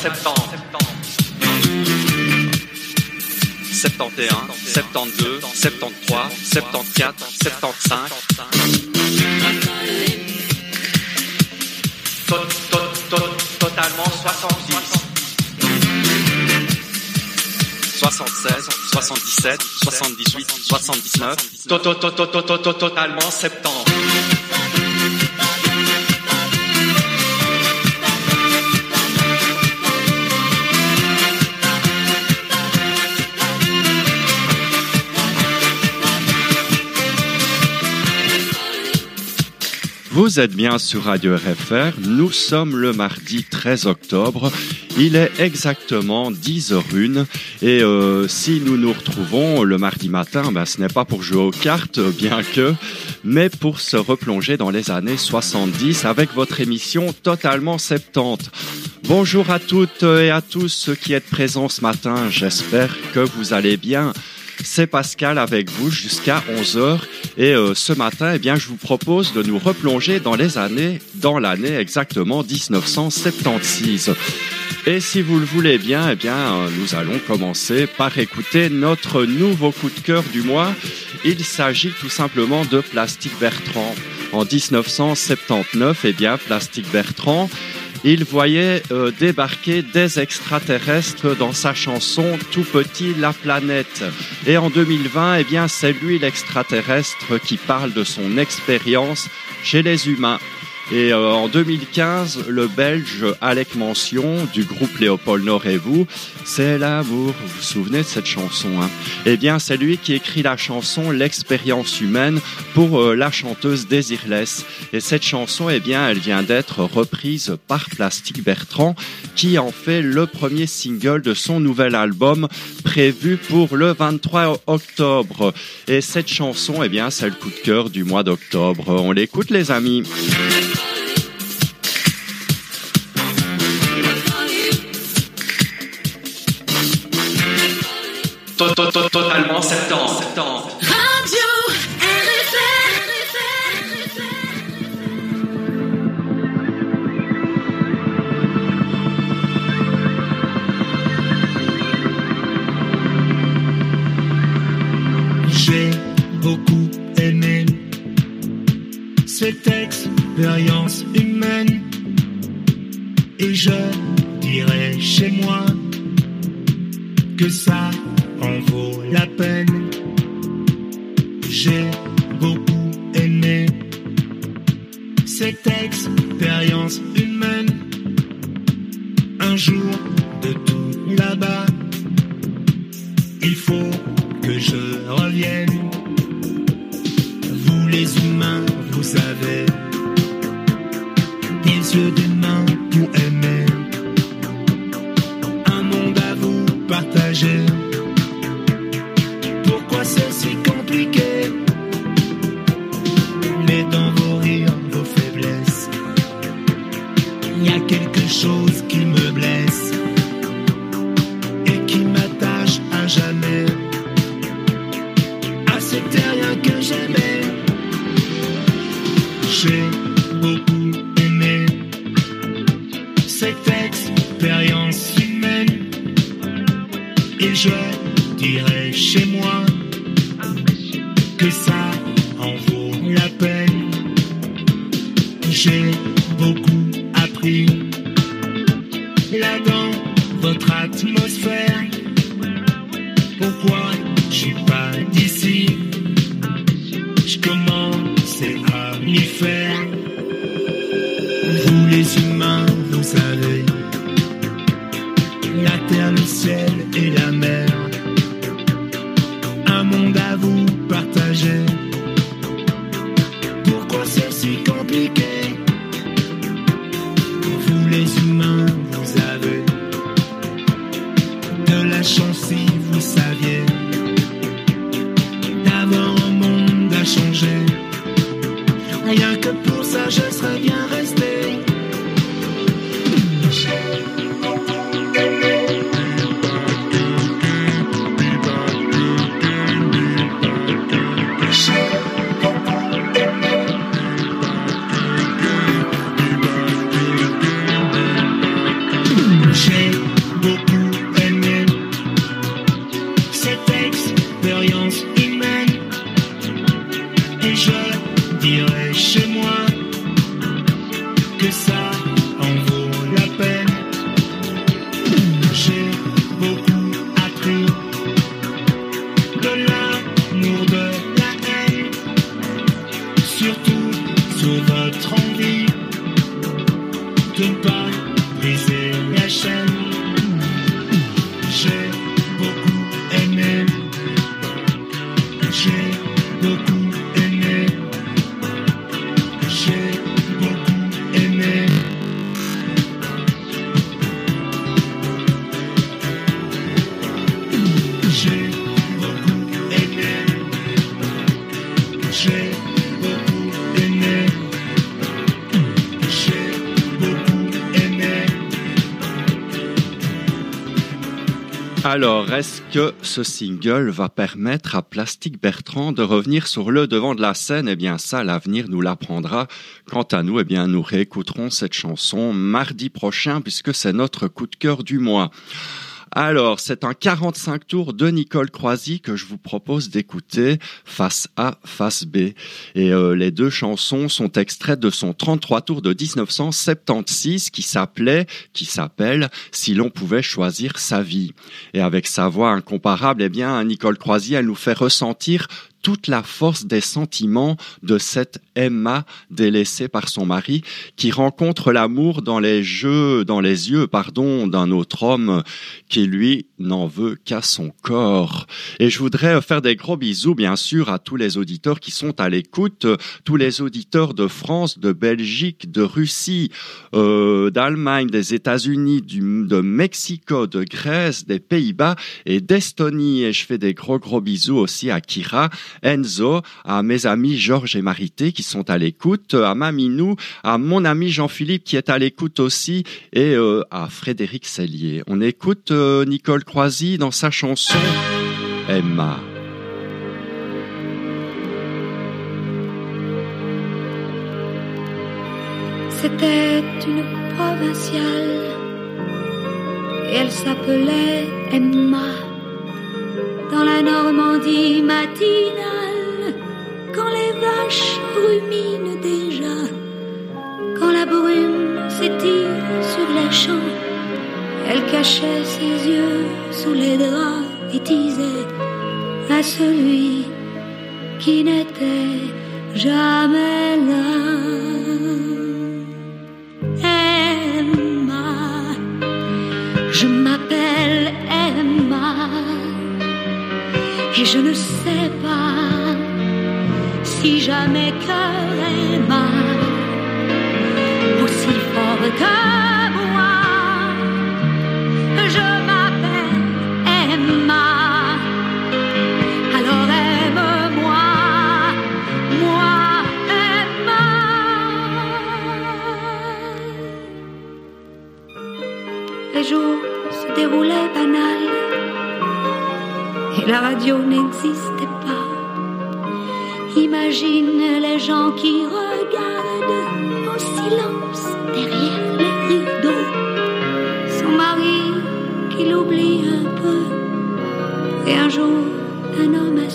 70. 71, 72, 73, 74, 75. Totalement 70. 76, 77, 78, 79. Totalement 70. Vous êtes bien sur Radio RFR. Nous sommes le mardi 13 octobre. Il est exactement 10h01. Et euh, si nous nous retrouvons le mardi matin, ben, ce n'est pas pour jouer aux cartes, bien que, mais pour se replonger dans les années 70 avec votre émission Totalement 70. Bonjour à toutes et à tous ceux qui êtes présents ce matin. J'espère que vous allez bien c'est Pascal avec vous jusqu'à 11h. Et euh, ce matin, eh bien, je vous propose de nous replonger dans les années, dans l'année exactement 1976. Et si vous le voulez bien, eh bien, euh, nous allons commencer par écouter notre nouveau coup de cœur du mois. Il s'agit tout simplement de Plastique Bertrand. En 1979, eh bien, Plastique Bertrand il voyait euh, débarquer des extraterrestres dans sa chanson Tout petit la planète. Et en 2020, eh bien, c'est lui l'extraterrestre qui parle de son expérience chez les humains. Et euh, en 2015, le Belge Alec Mention du groupe Léopold Nord et vous, c'est l'amour. Vous vous souvenez de cette chanson hein? Eh bien, c'est lui qui écrit la chanson L'expérience humaine pour euh, la chanteuse Désirless. Et cette chanson, eh bien, elle vient d'être reprise par Plastique Bertrand, qui en fait le premier single de son nouvel album prévu pour le 23 octobre. Et cette chanson, eh bien, c'est le coup de cœur du mois d'octobre. On l'écoute, les amis. Totalement septembre. Suis pas d'ici? Ce single va permettre à Plastique Bertrand de revenir sur le devant de la scène Eh bien, ça, l'avenir nous l'apprendra. Quant à nous, eh bien, nous réécouterons cette chanson mardi prochain puisque c'est notre coup de cœur du mois. Alors, c'est un 45 tours de Nicole Croisy que je vous propose d'écouter face A, face B. Et euh, les deux chansons sont extraites de son 33 tours de 1976 qui s'appelait, qui s'appelle Si l'on pouvait choisir sa vie. Et avec sa voix incomparable, eh bien, Nicole Croisy, elle nous fait ressentir toute la force des sentiments de cette Emma délaissée par son mari qui rencontre l'amour dans les jeux, dans les yeux, pardon, d'un autre homme qui lui n'en veut qu'à son corps. Et je voudrais faire des gros bisous, bien sûr, à tous les auditeurs qui sont à l'écoute, tous les auditeurs de France, de Belgique, de Russie, euh, d'Allemagne, des États-Unis, de Mexico, de Grèce, des Pays-Bas et d'Estonie. Et je fais des gros gros bisous aussi à Kira Enzo, à mes amis Georges et Marité qui sont à l'écoute, à Maminou, à mon ami Jean-Philippe qui est à l'écoute aussi et euh, à Frédéric Sellier. On écoute euh, Nicole Croisy dans sa chanson Emma. C'était une provinciale et elle s'appelait Emma dans la Normandie matinale, quand les vaches ruminent déjà, quand la brume s'étire sur les champs, elle cachait ses yeux sous les draps et disait à celui qui n'était jamais là. Emma, je m'appelle et je ne sais pas si jamais cœur aima aussi fort que moi. Je m'appelle Emma. Alors aime-moi, moi Emma. Les jours se déroulaient banal et la radio n'existait pas. Imagine les gens qui regardent en silence derrière les rideaux. Son mari qui l'oublie un peu. Et un jour, un homme a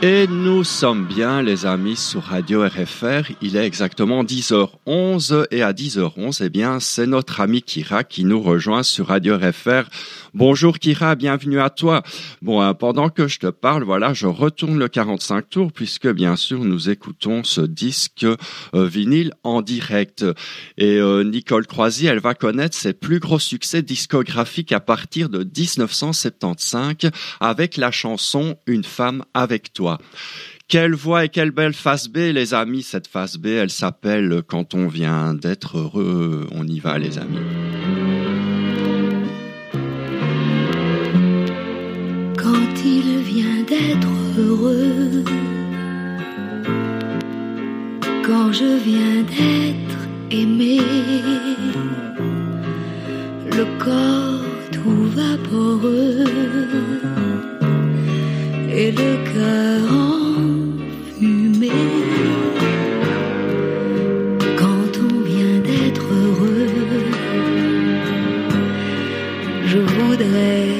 Et nous sommes bien, les amis, sur Radio RFR. Il est exactement 10h11 et à 10h11, eh bien, c'est notre ami Kira qui nous rejoint sur Radio RFR. Bonjour Kira, bienvenue à toi. Bon, hein, pendant que je te parle, voilà, je retourne le 45 tours puisque bien sûr nous écoutons ce disque euh, vinyle en direct. Et euh, Nicole Croisy, elle va connaître ses plus gros succès discographiques à partir de 1975 avec la chanson Une femme avec toi. Quelle voix et quelle belle face B, les amis. Cette face B, elle s'appelle Quand on vient d'être heureux. On y va, les amis. Quand il vient d'être heureux, quand je viens d'être aimé, le corps tout vaporeux et le cœur enfumé. Je voudrais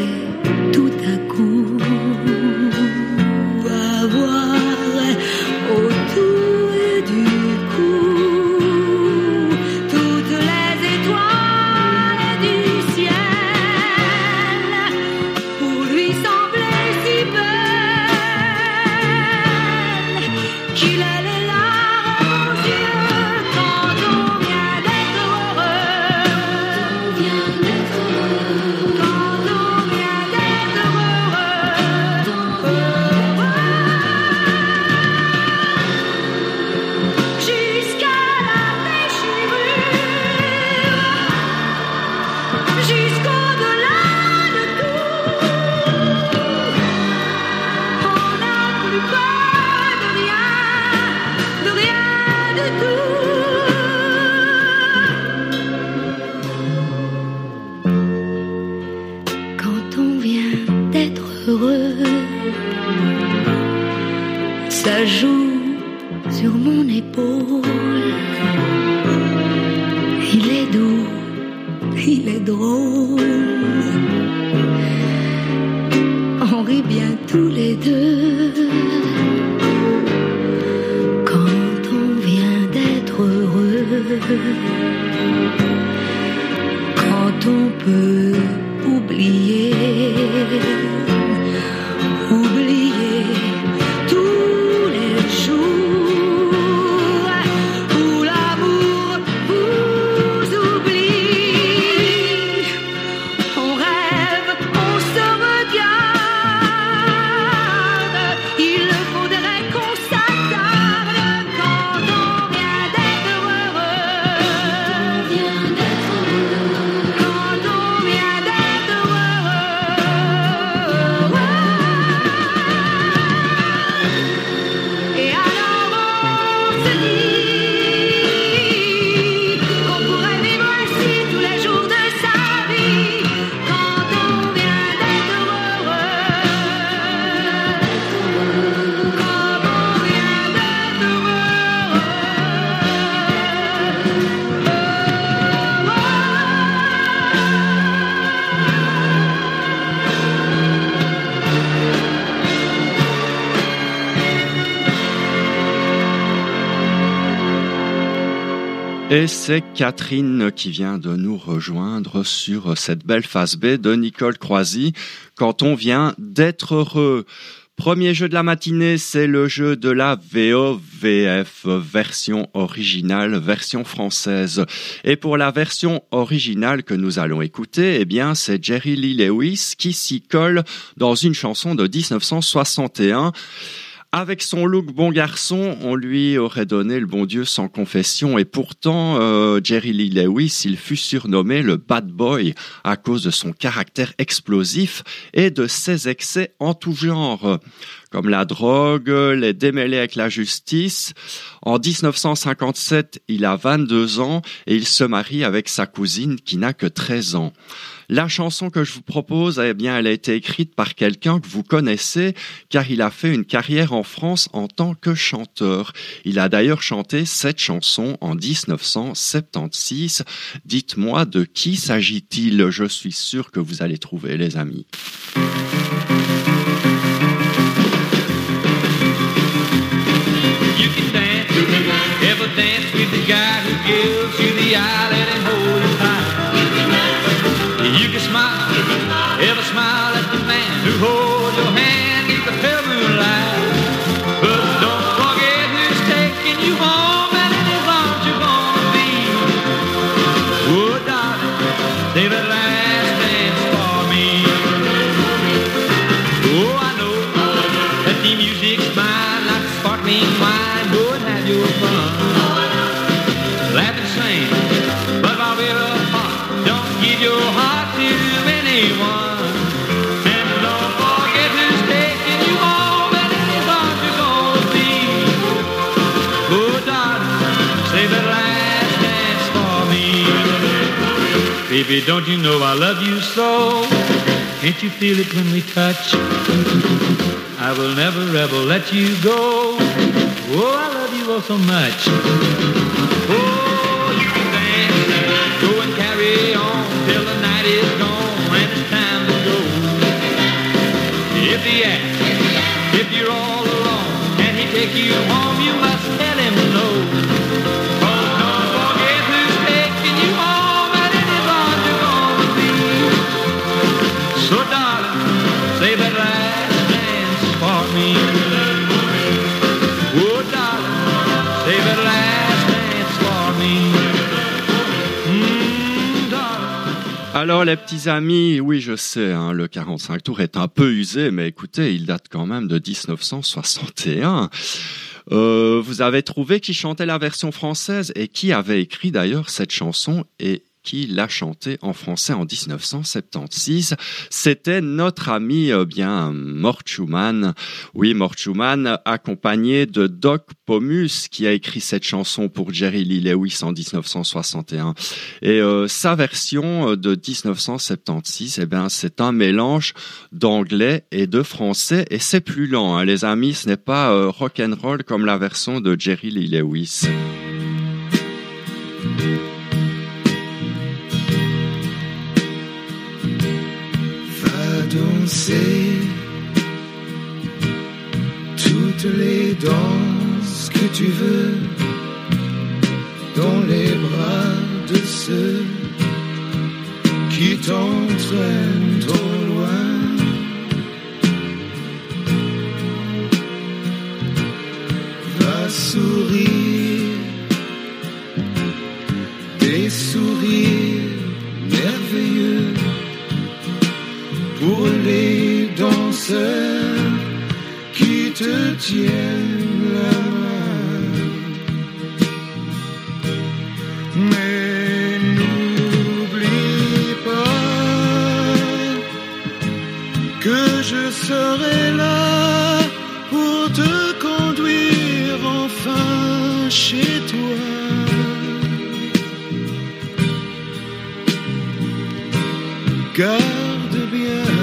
Et c'est Catherine qui vient de nous rejoindre sur cette belle face B de Nicole Croisy. Quand on vient d'être heureux. Premier jeu de la matinée, c'est le jeu de la VOVF, version originale, version française. Et pour la version originale que nous allons écouter, eh bien, c'est Jerry Lee Lewis qui s'y colle dans une chanson de 1961. Avec son look bon garçon, on lui aurait donné le bon Dieu sans confession et pourtant euh, Jerry Lee Lewis, il fut surnommé le bad boy à cause de son caractère explosif et de ses excès en tout genre comme la drogue, les démêlés avec la justice. En 1957, il a 22 ans et il se marie avec sa cousine qui n'a que 13 ans. La chanson que je vous propose, eh bien, elle a été écrite par quelqu'un que vous connaissez, car il a fait une carrière en France en tant que chanteur. Il a d'ailleurs chanté cette chanson en 1976. Dites-moi de qui s'agit-il? Je suis sûr que vous allez trouver, les amis. Baby, don't you know I love you so? Can't you feel it when we touch? I will never ever let you go. Oh, I love you oh so much. Oh, you can dance, go and carry on till the night is gone and it's time to go. If he asks if you're all alone, can he take you home? You must tell him Alors les petits amis, oui je sais, hein, le 45 tours est un peu usé, mais écoutez, il date quand même de 1961. Euh, vous avez trouvé qui chantait la version française et qui avait écrit d'ailleurs cette chanson et qui l'a chantée en français en 1976. C'était notre ami euh, bien Mort Schumann. Oui, Mort Schumann, accompagné de Doc Pomus, qui a écrit cette chanson pour Jerry Lee Lewis en 1961. Et euh, sa version euh, de 1976, eh bien, c'est un mélange d'anglais et de français, et c'est plus lent, hein, les amis. Ce n'est pas rock and roll comme la version de Jerry Lee Lewis. Toutes les danses que tu veux dans les bras de ceux qui t'entraînent trop loin. Va sourire des sourires pour les danseurs qui te tiennent la main. Mais n'oublie pas que je serai là pour te conduire enfin chez toi. Bien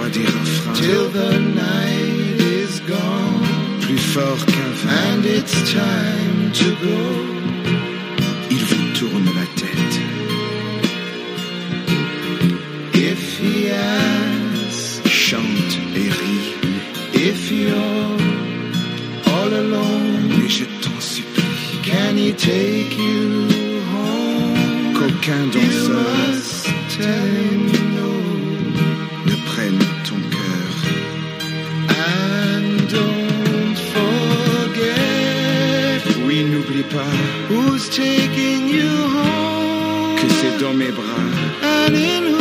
Quelquefois des refrains till the night is gone. Plus fort qu'un vent. And it's time to go. Il vous tourne la tête. If he asks, chante et rit. If you're all alone, mais je t'en supplie, can he take you home? Qu'aucun danseur pas, who's taking you home? Que c'est dans mes bras. And in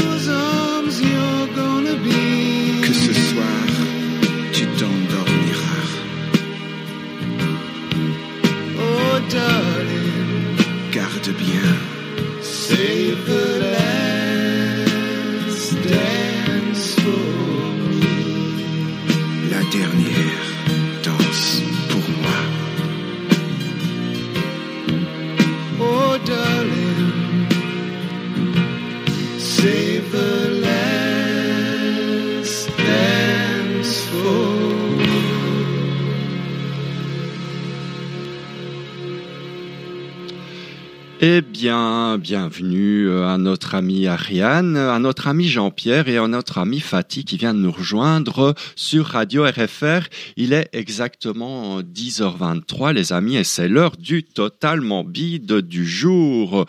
bienvenue euh, à notre ami Ariane, à notre ami Jean-Pierre et à notre ami Fatih qui vient de nous rejoindre sur Radio RFR. Il est exactement 10h23, les amis, et c'est l'heure du totalement bide du jour.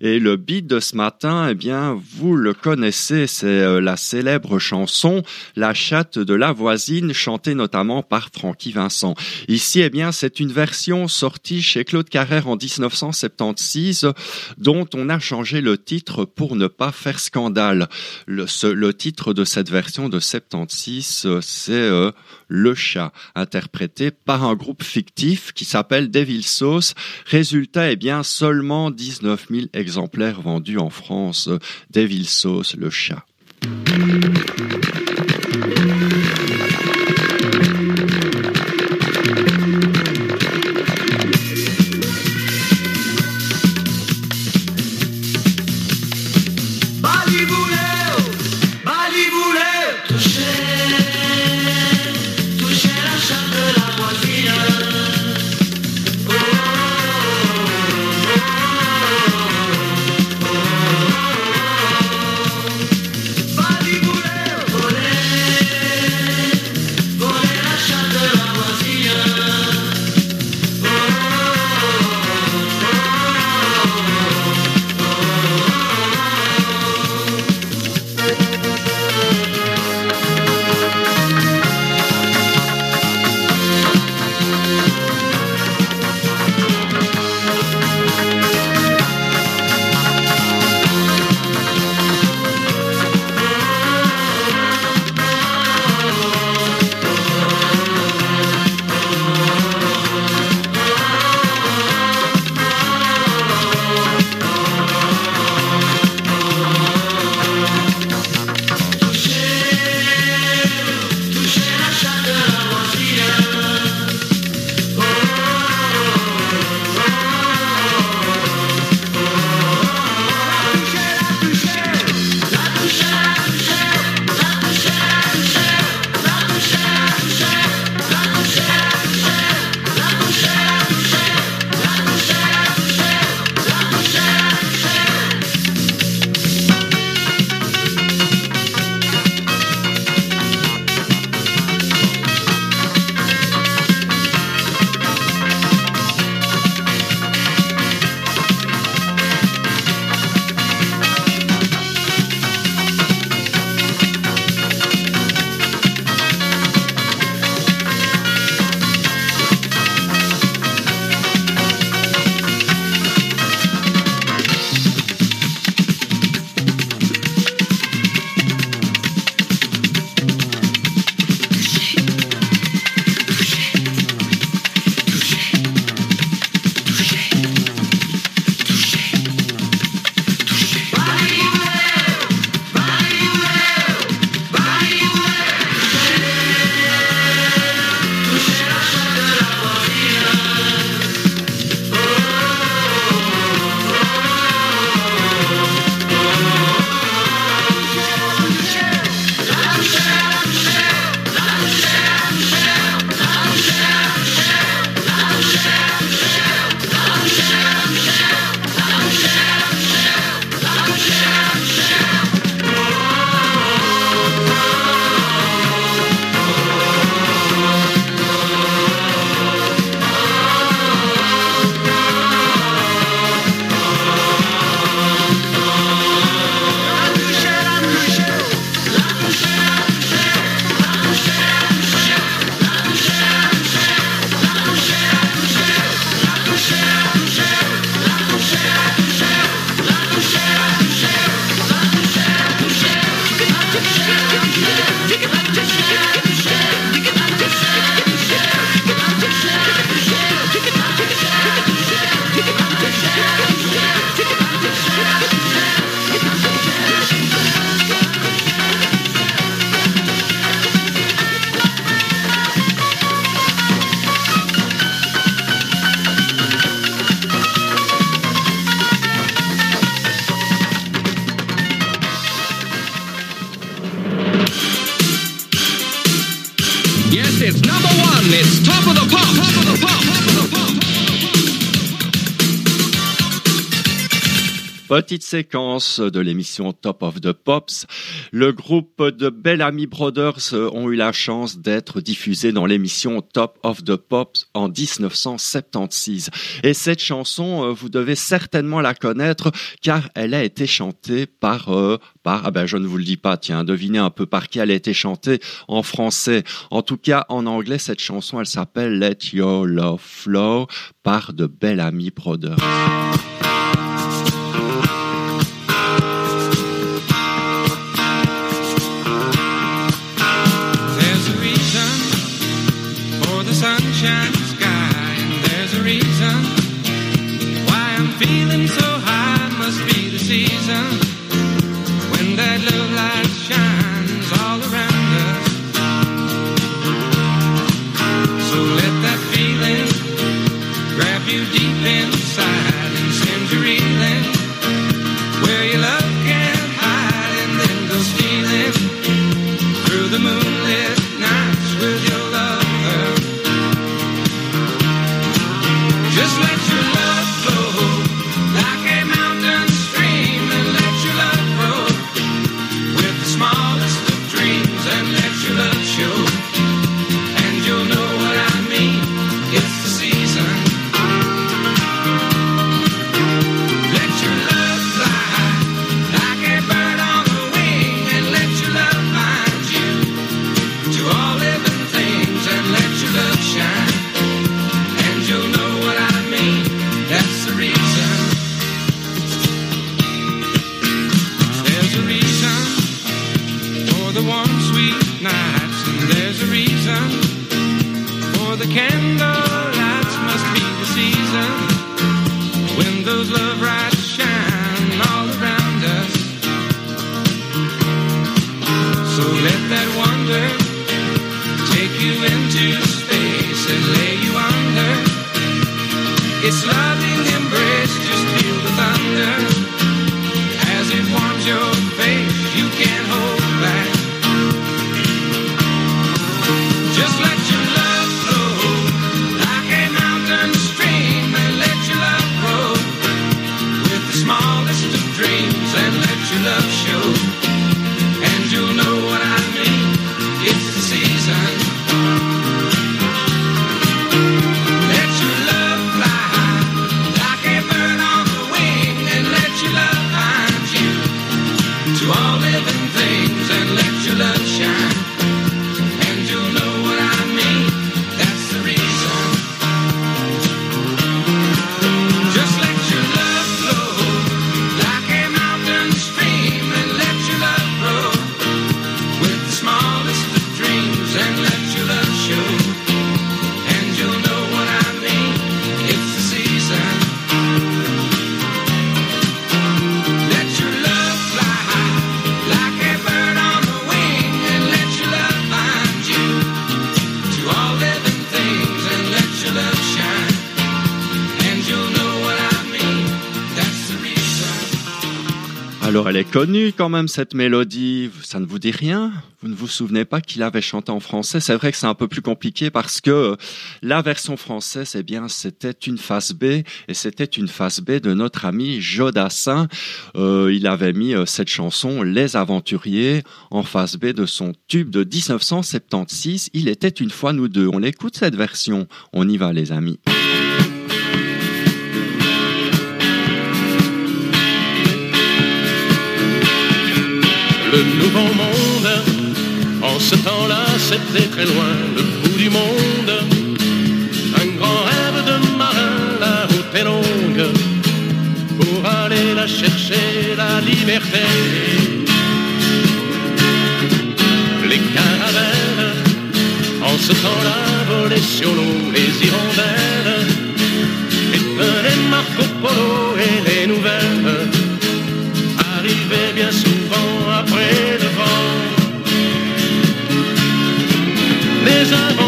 Et le bide de ce matin, eh bien, vous le connaissez, c'est euh, la célèbre chanson La chatte de la voisine, chantée notamment par Francky Vincent. Ici, eh bien, c'est une version sortie chez Claude Carrère en 1976 dont on a changé le titre pour ne pas faire scandale. Le titre de cette version de 76, euh, c'est euh, Le chat, interprété par un groupe fictif qui s'appelle Devil Sauce. Résultat, eh bien, seulement 19 000 exemplaires vendus en France. Devil Sauce, le chat. Séquence de l'émission Top of the Pops. Le groupe de Bellamy Brothers ont eu la chance d'être diffusés dans l'émission Top of the Pops en 1976. Et cette chanson, euh, vous devez certainement la connaître car elle a été chantée par, euh, par, ah ben je ne vous le dis pas, tiens, devinez un peu par qui elle a été chantée en français. En tout cas, en anglais, cette chanson, elle s'appelle Let Your Love Flow par de Bellamy Brothers. Connue quand même cette mélodie, ça ne vous dit rien Vous ne vous souvenez pas qu'il avait chanté en français C'est vrai que c'est un peu plus compliqué parce que euh, la version française, eh bien, c'était une face B et c'était une face B de notre ami Jodassin. Euh, il avait mis euh, cette chanson Les Aventuriers en face B de son tube de 1976. Il était une fois nous deux. On l'écoute cette version. On y va les amis. Le nouveau monde, en ce temps-là, c'était très loin, le bout du monde. Un grand rêve de marin, la route est longue, pour aller la chercher, la liberté. Les caravelles, en ce temps-là, volaient sur l'eau, les hirondelles, et Marco Polo et les Les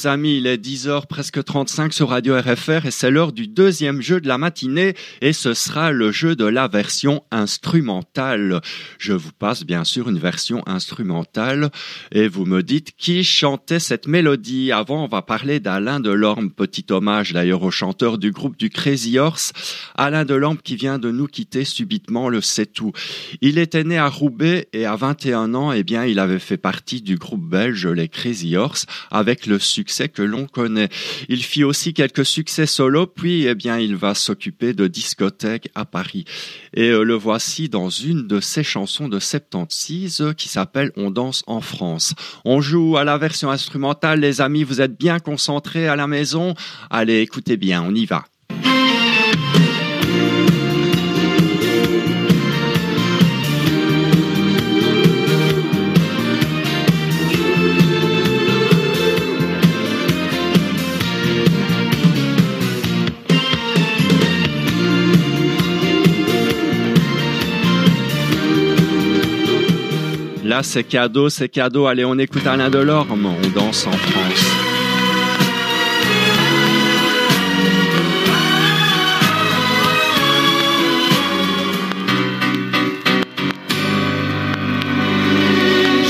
les amis, il est 10h presque 35 sur Radio RFR et c'est l'heure du deuxième jeu de la matinée et ce sera le jeu de la version instrumentale. Je vous passe bien sûr une version instrumentale et vous me dites qui chantait cette mélodie. Avant on va parler d'Alain Delorme, petit hommage d'ailleurs au chanteur du groupe du Crazy Horse. Alain Delorme qui vient de nous quitter subitement le sait tout. Il était né à Roubaix et à 21 ans, eh bien, il avait fait partie du groupe belge les Crazy Horse avec le succès que l'on connaît. Il fit aussi quelques succès solo, puis, eh bien, il va s'occuper de discothèques à Paris. Et euh, le voici dans une de ses chansons de 76 euh, qui s'appelle On danse en France. On joue à la version instrumentale, les amis, vous êtes bien concentrés à la maison. Allez, écoutez bien, on y va. Là, c'est cadeau, c'est cadeau. Allez, on écoute Alain Delorme. On danse en France.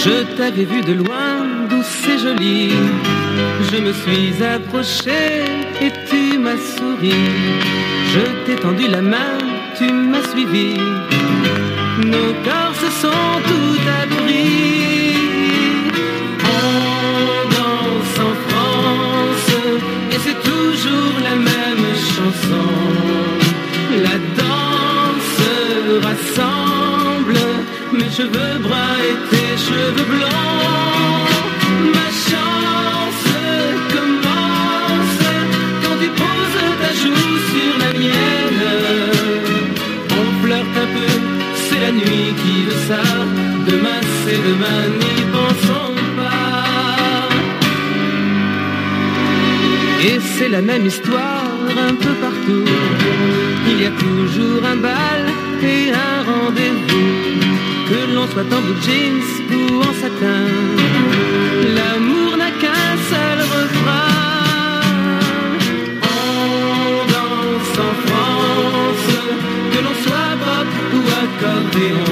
Je t'avais vu de loin, douce et jolie. Je me suis approché et tu m'as souri. Je t'ai tendu la main, tu m'as suivi. Sont tout abris. On danse en France et c'est toujours la même chanson. La danse rassemble mes cheveux bruns et tes cheveux blancs. La nuit qui veut ça. Demain c'est demain, n'y pensons pas. Et c'est la même histoire un peu partout. Il y a toujours un bal et un rendez-vous. Que l'on soit en blue jeans ou en satin, Deus.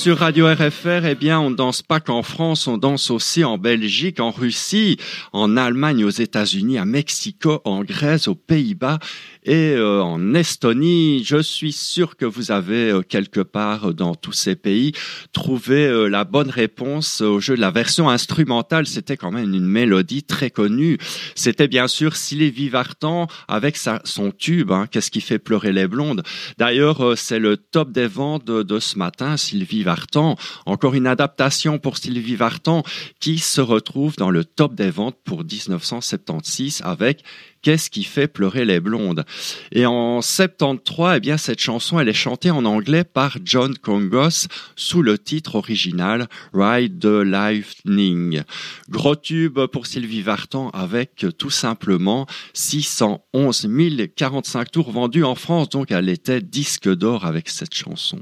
Sur Radio RFR, eh bien, on danse pas qu'en France, on danse aussi en Belgique, en Russie, en Allemagne, aux États-Unis, à Mexico, en Grèce, aux Pays-Bas et euh, en Estonie. Je suis sûr que vous avez euh, quelque part dans tous ces pays trouvé euh, la bonne réponse au jeu. La version instrumentale, c'était quand même une mélodie très connue. C'était bien sûr Sylvie Vartan avec sa, son tube, hein, Qu'est-ce qui fait pleurer les blondes? D'ailleurs, c'est le top des ventes de, de ce matin, Sylvie Vartan. Encore une adaptation pour Sylvie Vartan qui se retrouve dans le top des ventes pour 1976 avec Qu'est-ce qui fait pleurer les blondes? Et en 73, eh bien cette chanson, elle est chantée en anglais par John Congos sous le titre original Ride the Lightning. Gros tube pour Sylvie Vartan avec tout simplement 611 045 tours vendus en France, donc elle était disque d'or avec cette chanson.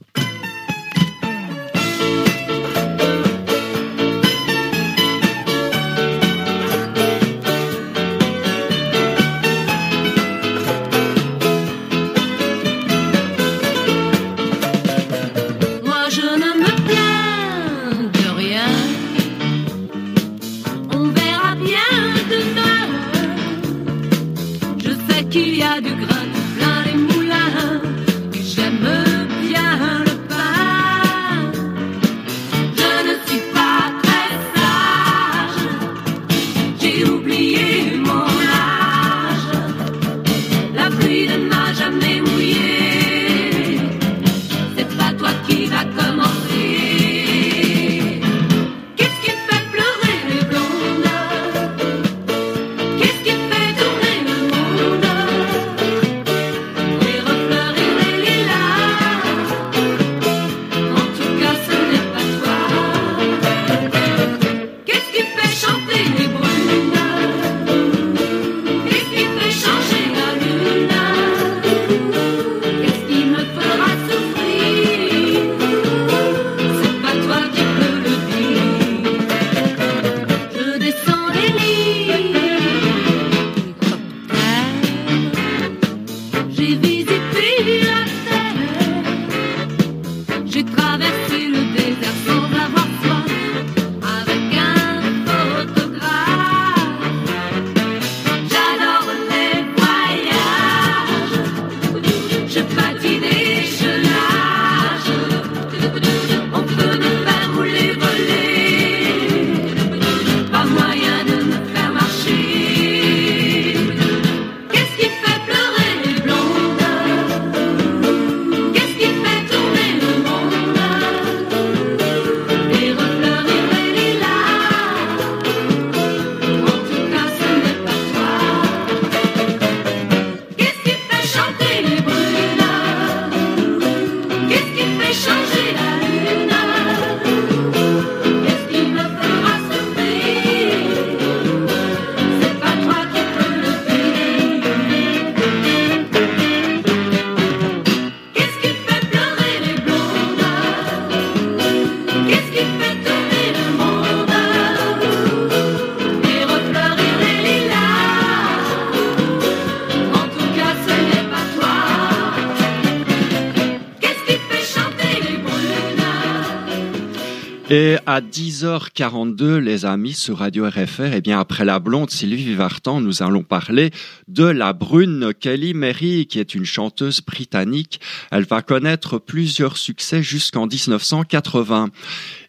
10h42, les amis, sur Radio RFR, eh bien, après la blonde Sylvie Vartan, nous allons parler de la brune Kelly Mary, qui est une chanteuse britannique. Elle va connaître plusieurs succès jusqu'en 1980.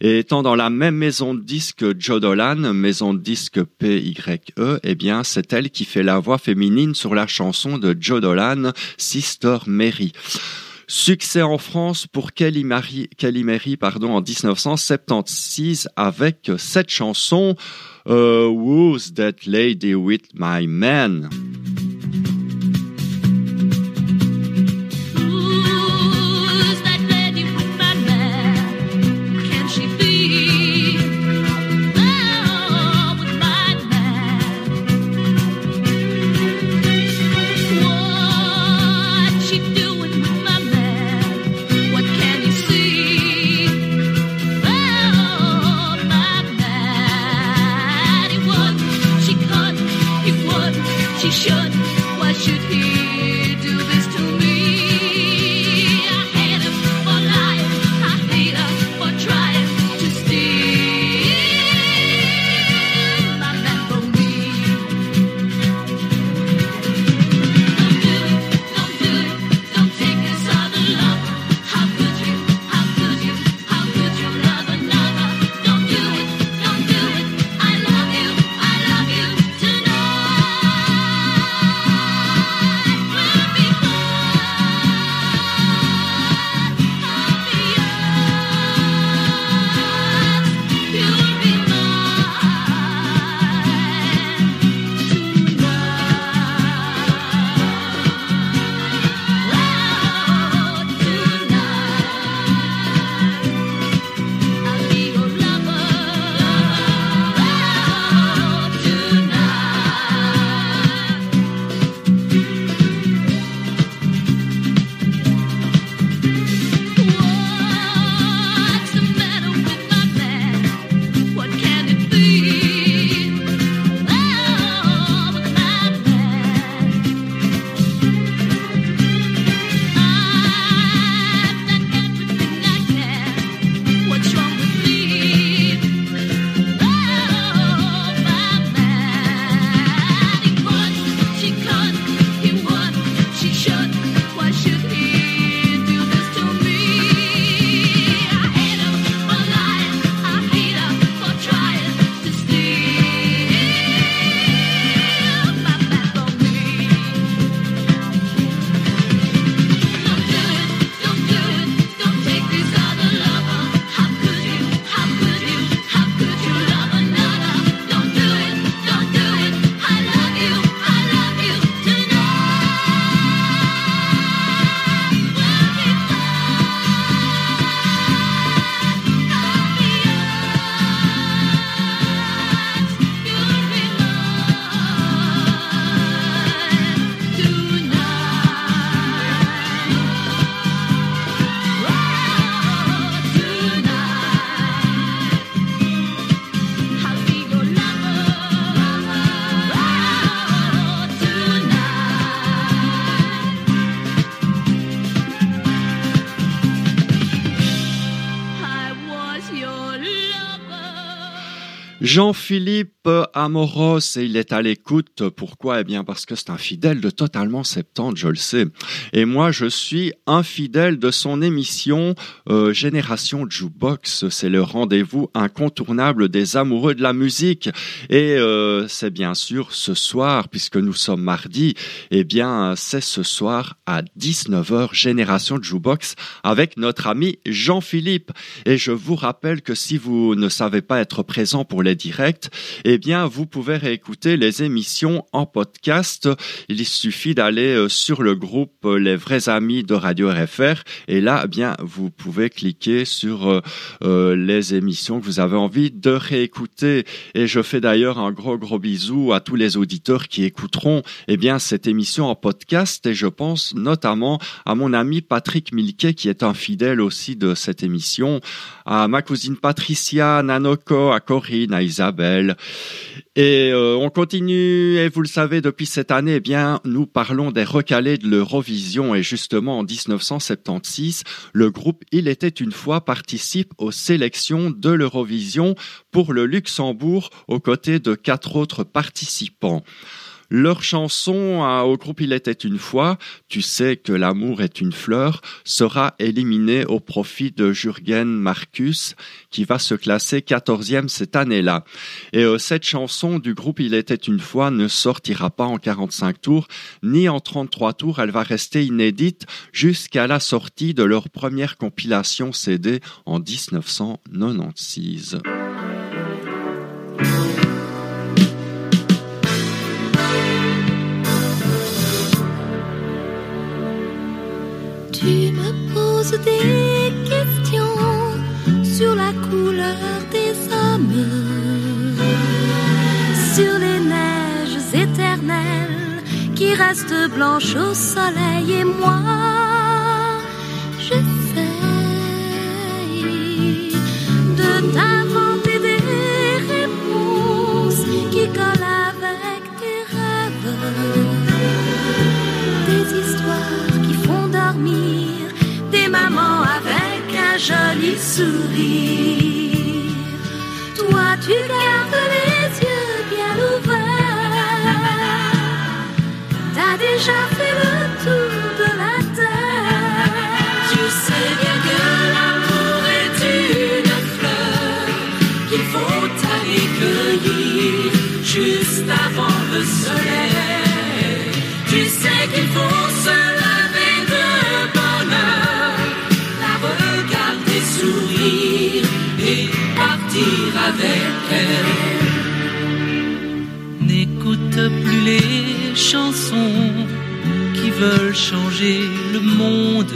Et étant dans la même maison de disques que Joe Dolan, maison de disques PYE, eh bien, c'est elle qui fait la voix féminine sur la chanson de Joe Dolan, Sister Mary. Succès en France pour Kelly Mary pardon, en 1976 avec cette chanson euh, Who's That Lady With My Man? Jean-Philippe Amoros, et il est à l'écoute. Pourquoi? Eh bien, parce que c'est un fidèle de Totalement 70, je le sais. Et moi, je suis un fidèle de son émission euh, Génération Jukebox. C'est le rendez-vous incontournable des amoureux de la musique. Et euh, c'est bien sûr ce soir, puisque nous sommes mardi, eh bien, c'est ce soir à 19h, Génération Jukebox, avec notre ami Jean-Philippe. Et je vous rappelle que si vous ne savez pas être présent pour les directs, eh bien, vous pouvez réécouter les émissions en podcast. Il suffit d'aller euh, sur le groupe euh, Les vrais amis de Radio RFR et là, eh bien, vous pouvez cliquer sur euh, les émissions que vous avez envie de réécouter. Et je fais d'ailleurs un gros gros bisou à tous les auditeurs qui écouteront, eh bien, cette émission en podcast et je pense notamment à mon ami Patrick Milquet qui est un fidèle aussi de cette émission, à ma cousine Patricia, à Nanoko, à Corinne, à Isabelle. Et euh, on continue, et vous le savez, depuis cette année, eh bien, nous parlons des recalés de l'Eurovision. Et justement, en 1976, le groupe Il était une fois participe aux sélections de l'Eurovision pour le Luxembourg aux côtés de quatre autres participants. Leur chanson au groupe Il était une fois, Tu sais que l'amour est une fleur, sera éliminée au profit de Jürgen Marcus, qui va se classer quatorzième cette année-là. Et euh, cette chanson du groupe Il était une fois ne sortira pas en 45 tours, ni en 33 tours, elle va rester inédite jusqu'à la sortie de leur première compilation CD en 1996. Des questions sur la couleur des hommes, sur les neiges éternelles qui restent blanches au soleil et moi, Toi, tu gardes les yeux bien ouverts. T'as déjà fait le tour de la terre. Tu sais bien que l'amour est une fleur qu'il faut aller cueillir juste avant le soleil. Avec elle. N'écoute plus les chansons qui veulent changer le monde.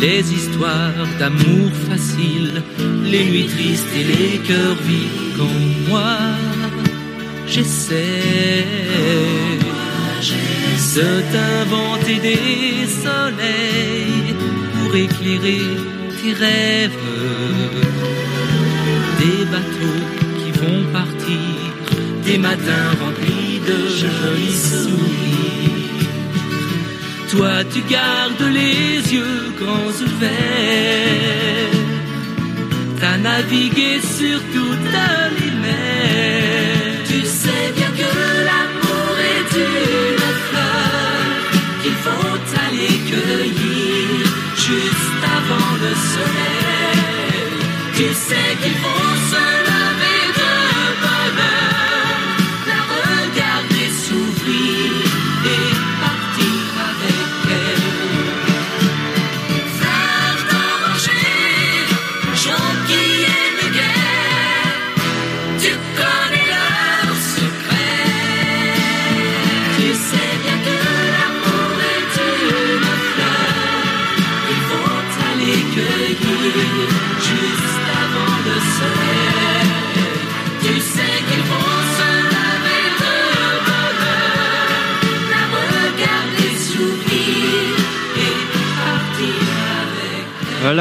Les histoires d'amour facile, les nuits tristes et les cœurs vifs quand moi j'essaie de t'inventer des soleils pour éclairer rêves, des bateaux qui vont partir, des matins remplis de jolis sourires. Toi, tu gardes les yeux grands ouverts. T'as navigué sur toutes les mers. Tu sais bien que l'amour est une fleur qu'il faut aller cueillir le soleil. Tu sais qu'il faut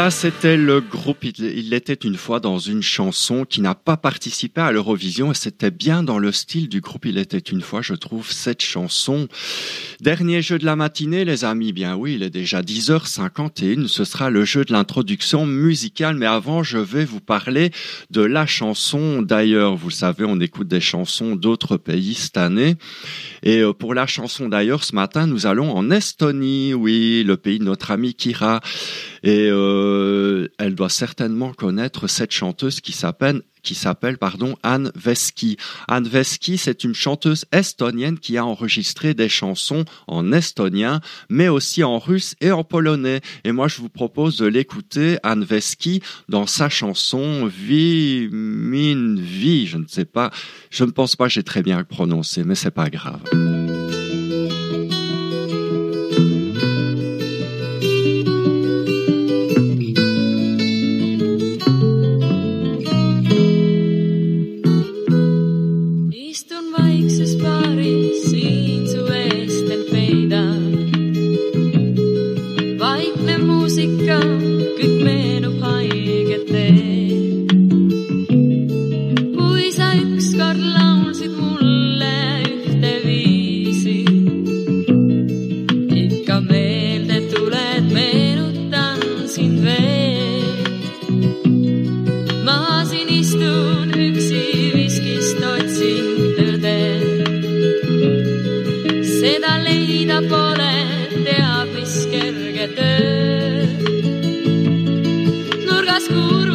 Voilà, c'était le groupe il, était une fois dans une chanson qui n'a pas participé à l'Eurovision et c'était bien dans le style du groupe Il était une fois, je trouve, cette chanson. Dernier jeu de la matinée, les amis. Bien oui, il est déjà 10h51. Ce sera le jeu de l'introduction musicale. Mais avant, je vais vous parler de la chanson. D'ailleurs, vous savez, on écoute des chansons d'autres pays cette année. Et euh, pour la chanson d'ailleurs, ce matin, nous allons en Estonie. Oui, le pays de notre ami Kira. Et euh, elle doit certainement connaître cette chanteuse qui s'appelle Anne Veski. Anne Veski, c'est une chanteuse estonienne qui a enregistré des chansons en estonien, mais aussi en russe et en polonais. Et moi, je vous propose de l'écouter, Anne Veski, dans sa chanson Vi Min Vi. Je ne sais pas, je ne pense pas j'ai très bien prononcé, mais c'est pas grave. oscuro.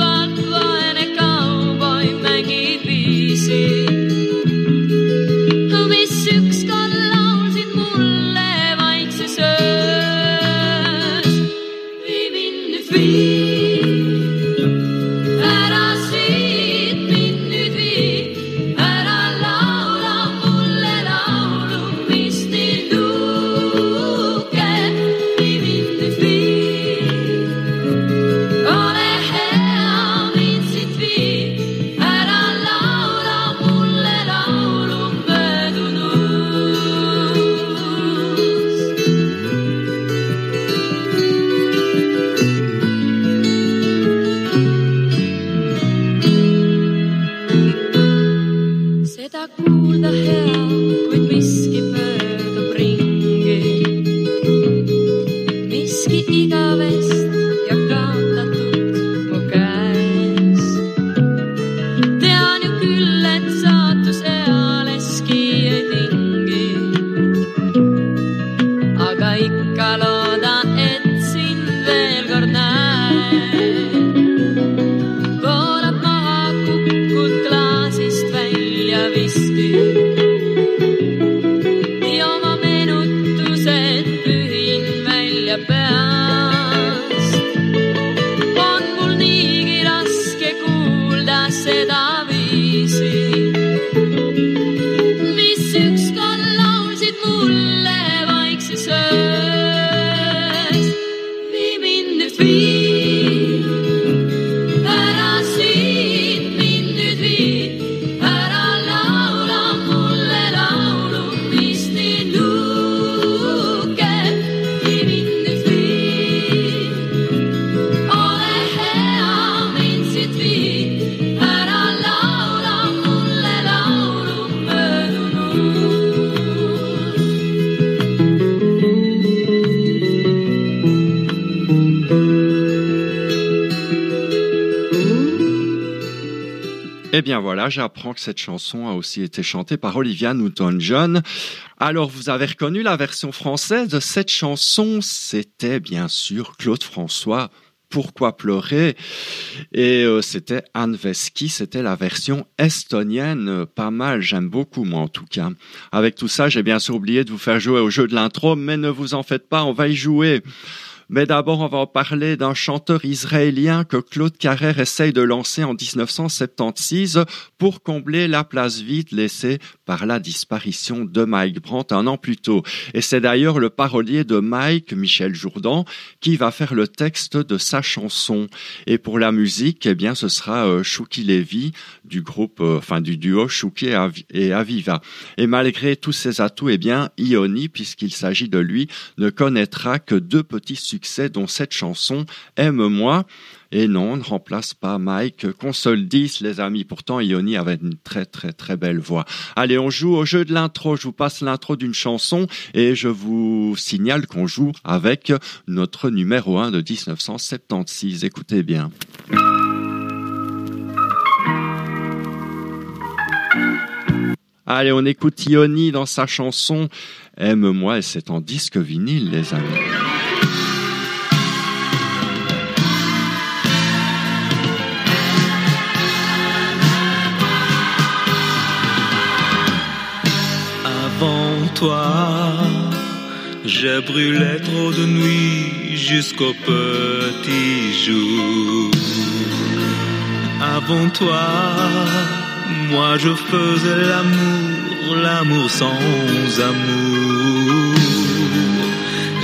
Eh bien voilà, j'apprends que cette chanson a aussi été chantée par Olivia Newton-John. Alors vous avez reconnu la version française de cette chanson, c'était bien sûr Claude François. Pourquoi pleurer? Et euh, c'était Anne c'était la version estonienne, pas mal, j'aime beaucoup moi en tout cas. Avec tout ça, j'ai bien sûr oublié de vous faire jouer au jeu de l'intro, mais ne vous en faites pas, on va y jouer. Mais d'abord, on va en parler d'un chanteur israélien que Claude Carrère essaye de lancer en 1976 pour combler la place vide laissée par la disparition de Mike Brandt un an plus tôt. Et c'est d'ailleurs le parolier de Mike, Michel Jourdan, qui va faire le texte de sa chanson. Et pour la musique, eh bien, ce sera euh, Shuki Levy du groupe, euh, enfin du duo Shuki et Avi- et Aviva. Et malgré tous ses atouts, eh bien, Ioni, puisqu'il s'agit de lui, ne connaîtra que deux petits succès succès, dont cette chanson Aime-moi. Et non, on ne remplace pas Mike. Console 10, les amis. Pourtant, Ioni avait une très très très belle voix. Allez, on joue au jeu de l'intro. Je vous passe l'intro d'une chanson et je vous signale qu'on joue avec notre numéro 1 de 1976. Écoutez bien. Allez, on écoute Ioni dans sa chanson Aime-moi et c'est en disque vinyle, les amis. Toi, j'ai brûlé trop de nuits jusqu'au petit jour. Avant toi, moi je faisais l'amour, l'amour sans amour.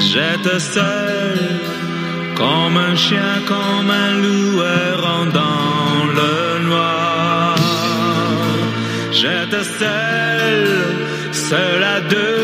J'étais seul, comme un chien, comme un loup errant dans le noir. J'étais seul, seul à devenir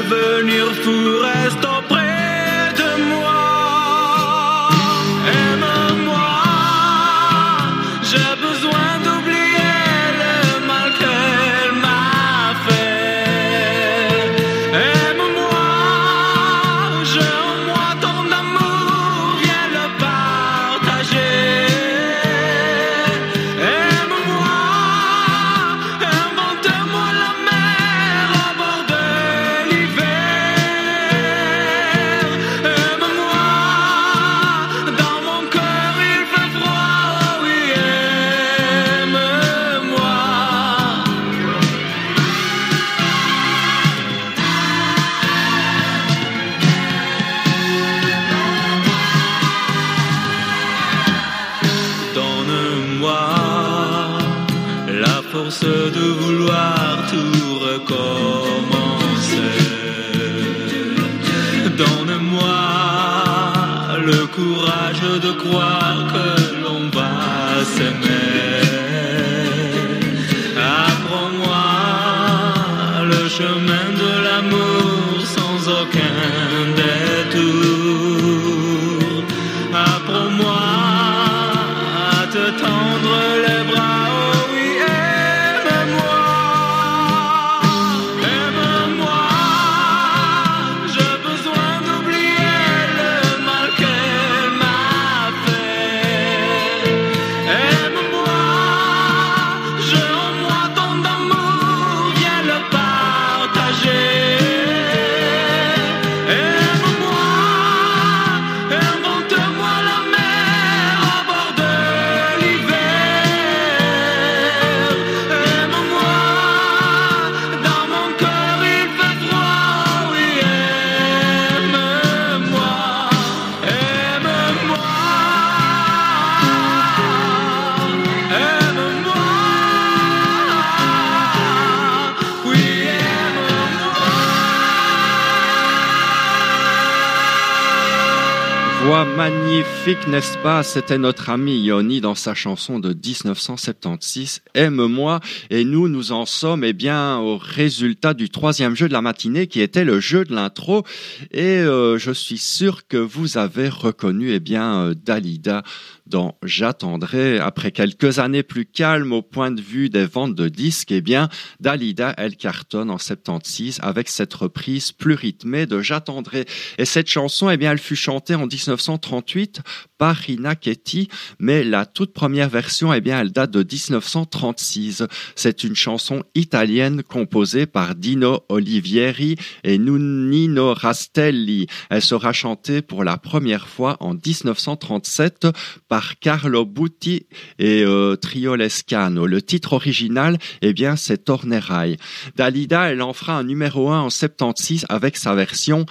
Magnifique, n'est-ce pas? C'était notre ami Yoni dans sa chanson de 1976, Aime-moi. Et nous, nous en sommes eh bien au résultat du troisième jeu de la matinée qui était le jeu de l'intro. Et euh, je suis sûr que vous avez reconnu eh bien euh, Dalida dans J'attendrai. Après quelques années plus calmes au point de vue des ventes de disques, eh bien Dalida, elle cartonne en 76 avec cette reprise plus rythmée de J'attendrai. Et cette chanson, eh bien, elle fut chantée en 1938 par Ketty, mais la toute première version, eh bien, elle date de 1936. C'est une chanson italienne composée par Dino Olivieri et Nunino Rastelli. Elle sera chantée pour la première fois en 1937 par Carlo Butti et euh, Trio Lescano. Le titre original, eh bien, c'est Tornerai. Dalida, elle en fera un numéro 1 en 76 avec sa version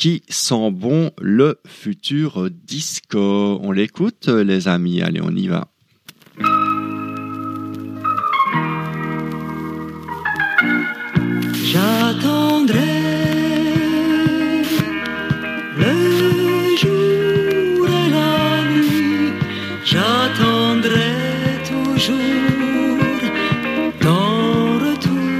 qui sent bon le futur disco. On l'écoute, les amis. Allez, on y va. J'attendrai j'attendrai toujours ton retour.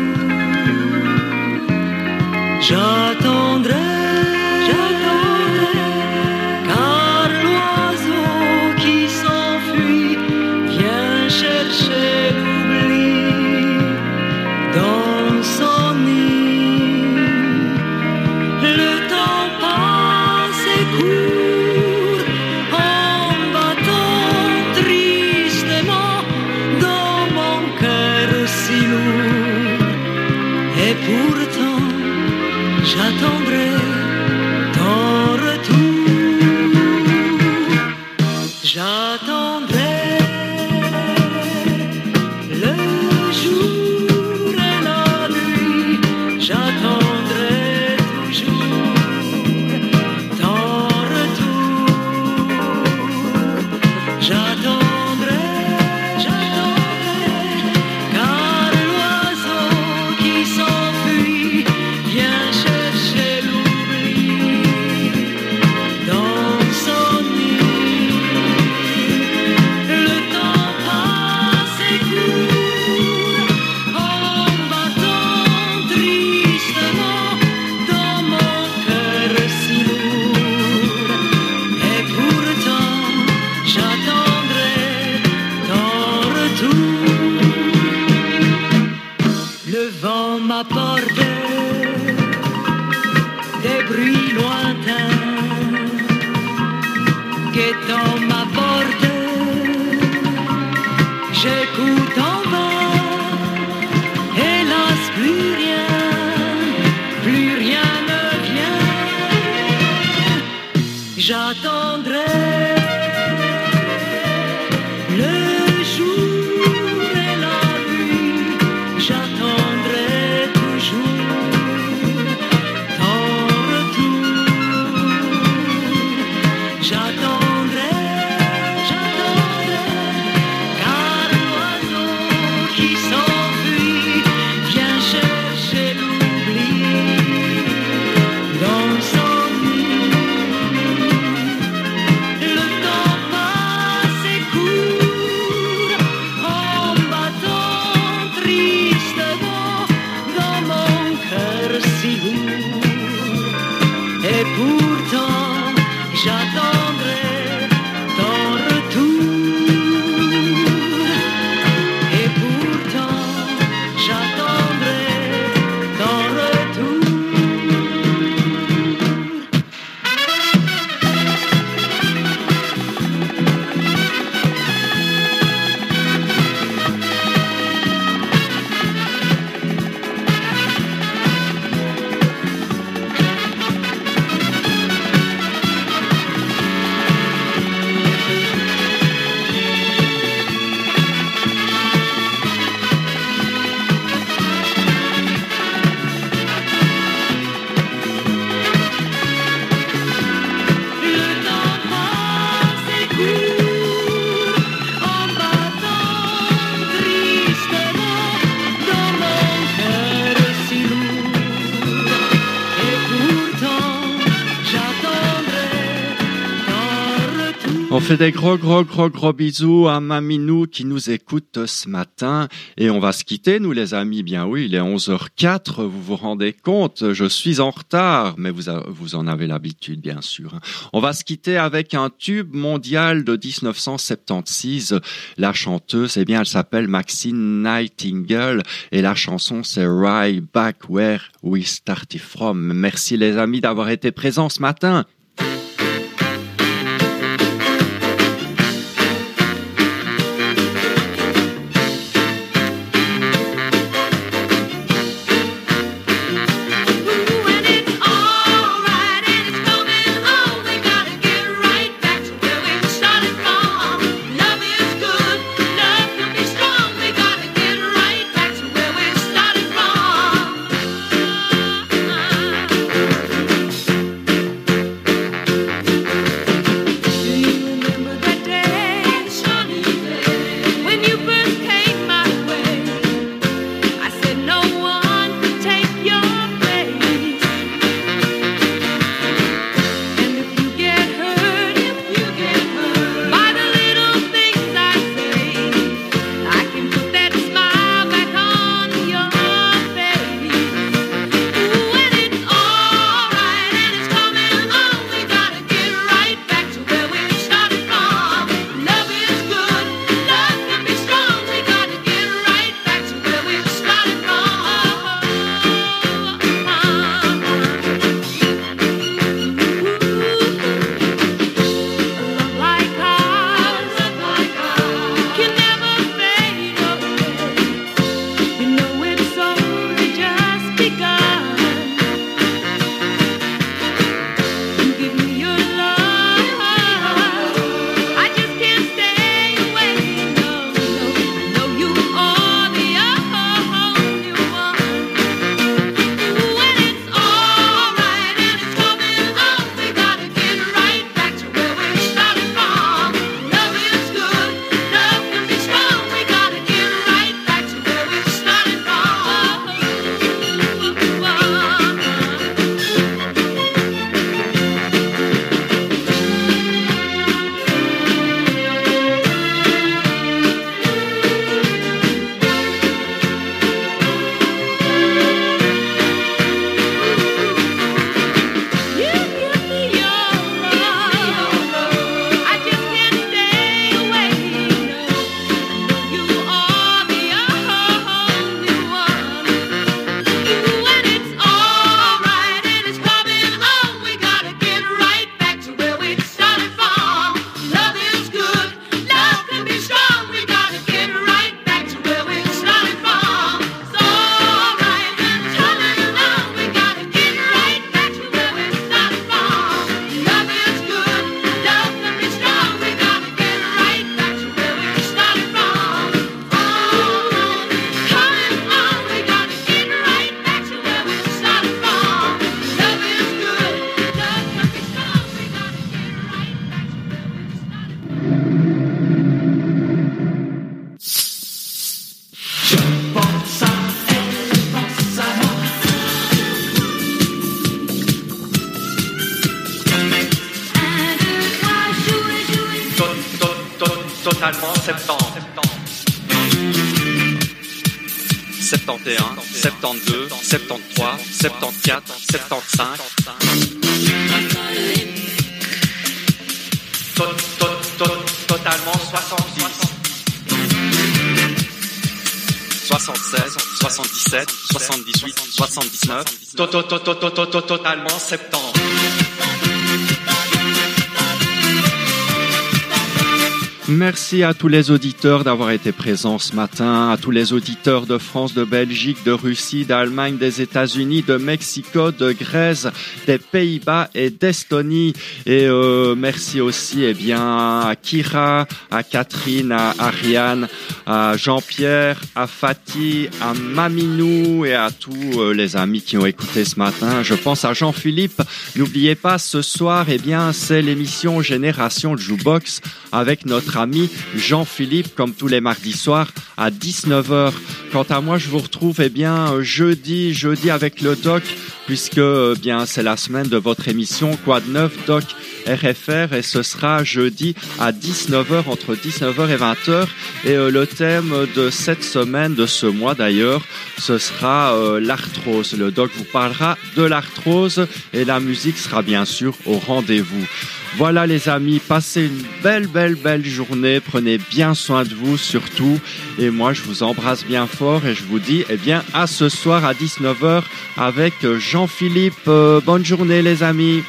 fait des gros, gros, gros, gros bisous à Maminou qui nous écoute ce matin. Et on va se quitter, nous les amis. Bien oui, il est 11h04, vous vous rendez compte, je suis en retard, mais vous, vous en avez l'habitude, bien sûr. Hein. On va se quitter avec un tube mondial de 1976. La chanteuse, eh bien, elle s'appelle Maxine Nightingale et la chanson, c'est Right Back Where We Started From. Merci les amis d'avoir été présents ce matin. Totalement 70. 71, 72, 73, 74, 75. To- to- to- Totalement 70. 76, 77, 78, 79. To- to- to- to- to- to- to- Totalement 70. Merci à tous les auditeurs d'avoir été présents ce matin, à tous les auditeurs de France, de Belgique, de Russie, d'Allemagne, des États-Unis, de Mexico, de Grèce, des Pays-Bas et d'Estonie. Et euh, merci aussi eh bien, à Kira, à Catherine, à Ariane, à Jean-Pierre, à Fatih, à Maminou et à tous euh, les amis qui ont écouté ce matin. Je pense à Jean-Philippe. N'oubliez pas, ce soir, eh bien, c'est l'émission Génération Jukebox avec notre ami Jean-Philippe, comme tous les mardis soirs, à 19h. Quant à moi, je vous retrouve, eh bien, jeudi, jeudi avec le doc, puisque, eh bien, c'est la semaine de votre émission de neuf, doc RFR, et ce sera jeudi à 19h, entre 19h et 20h. Et euh, le thème de cette semaine, de ce mois d'ailleurs, ce sera euh, l'arthrose. Le doc vous parlera de l'arthrose et la musique sera bien sûr au rendez-vous. Voilà les amis, passez une belle, belle, belle journée. Prenez bien soin de vous surtout. Et moi, je vous embrasse bien fort et je vous dis, eh bien, à ce soir à 19h avec Jean-Philippe. Euh, bonne journée les amis.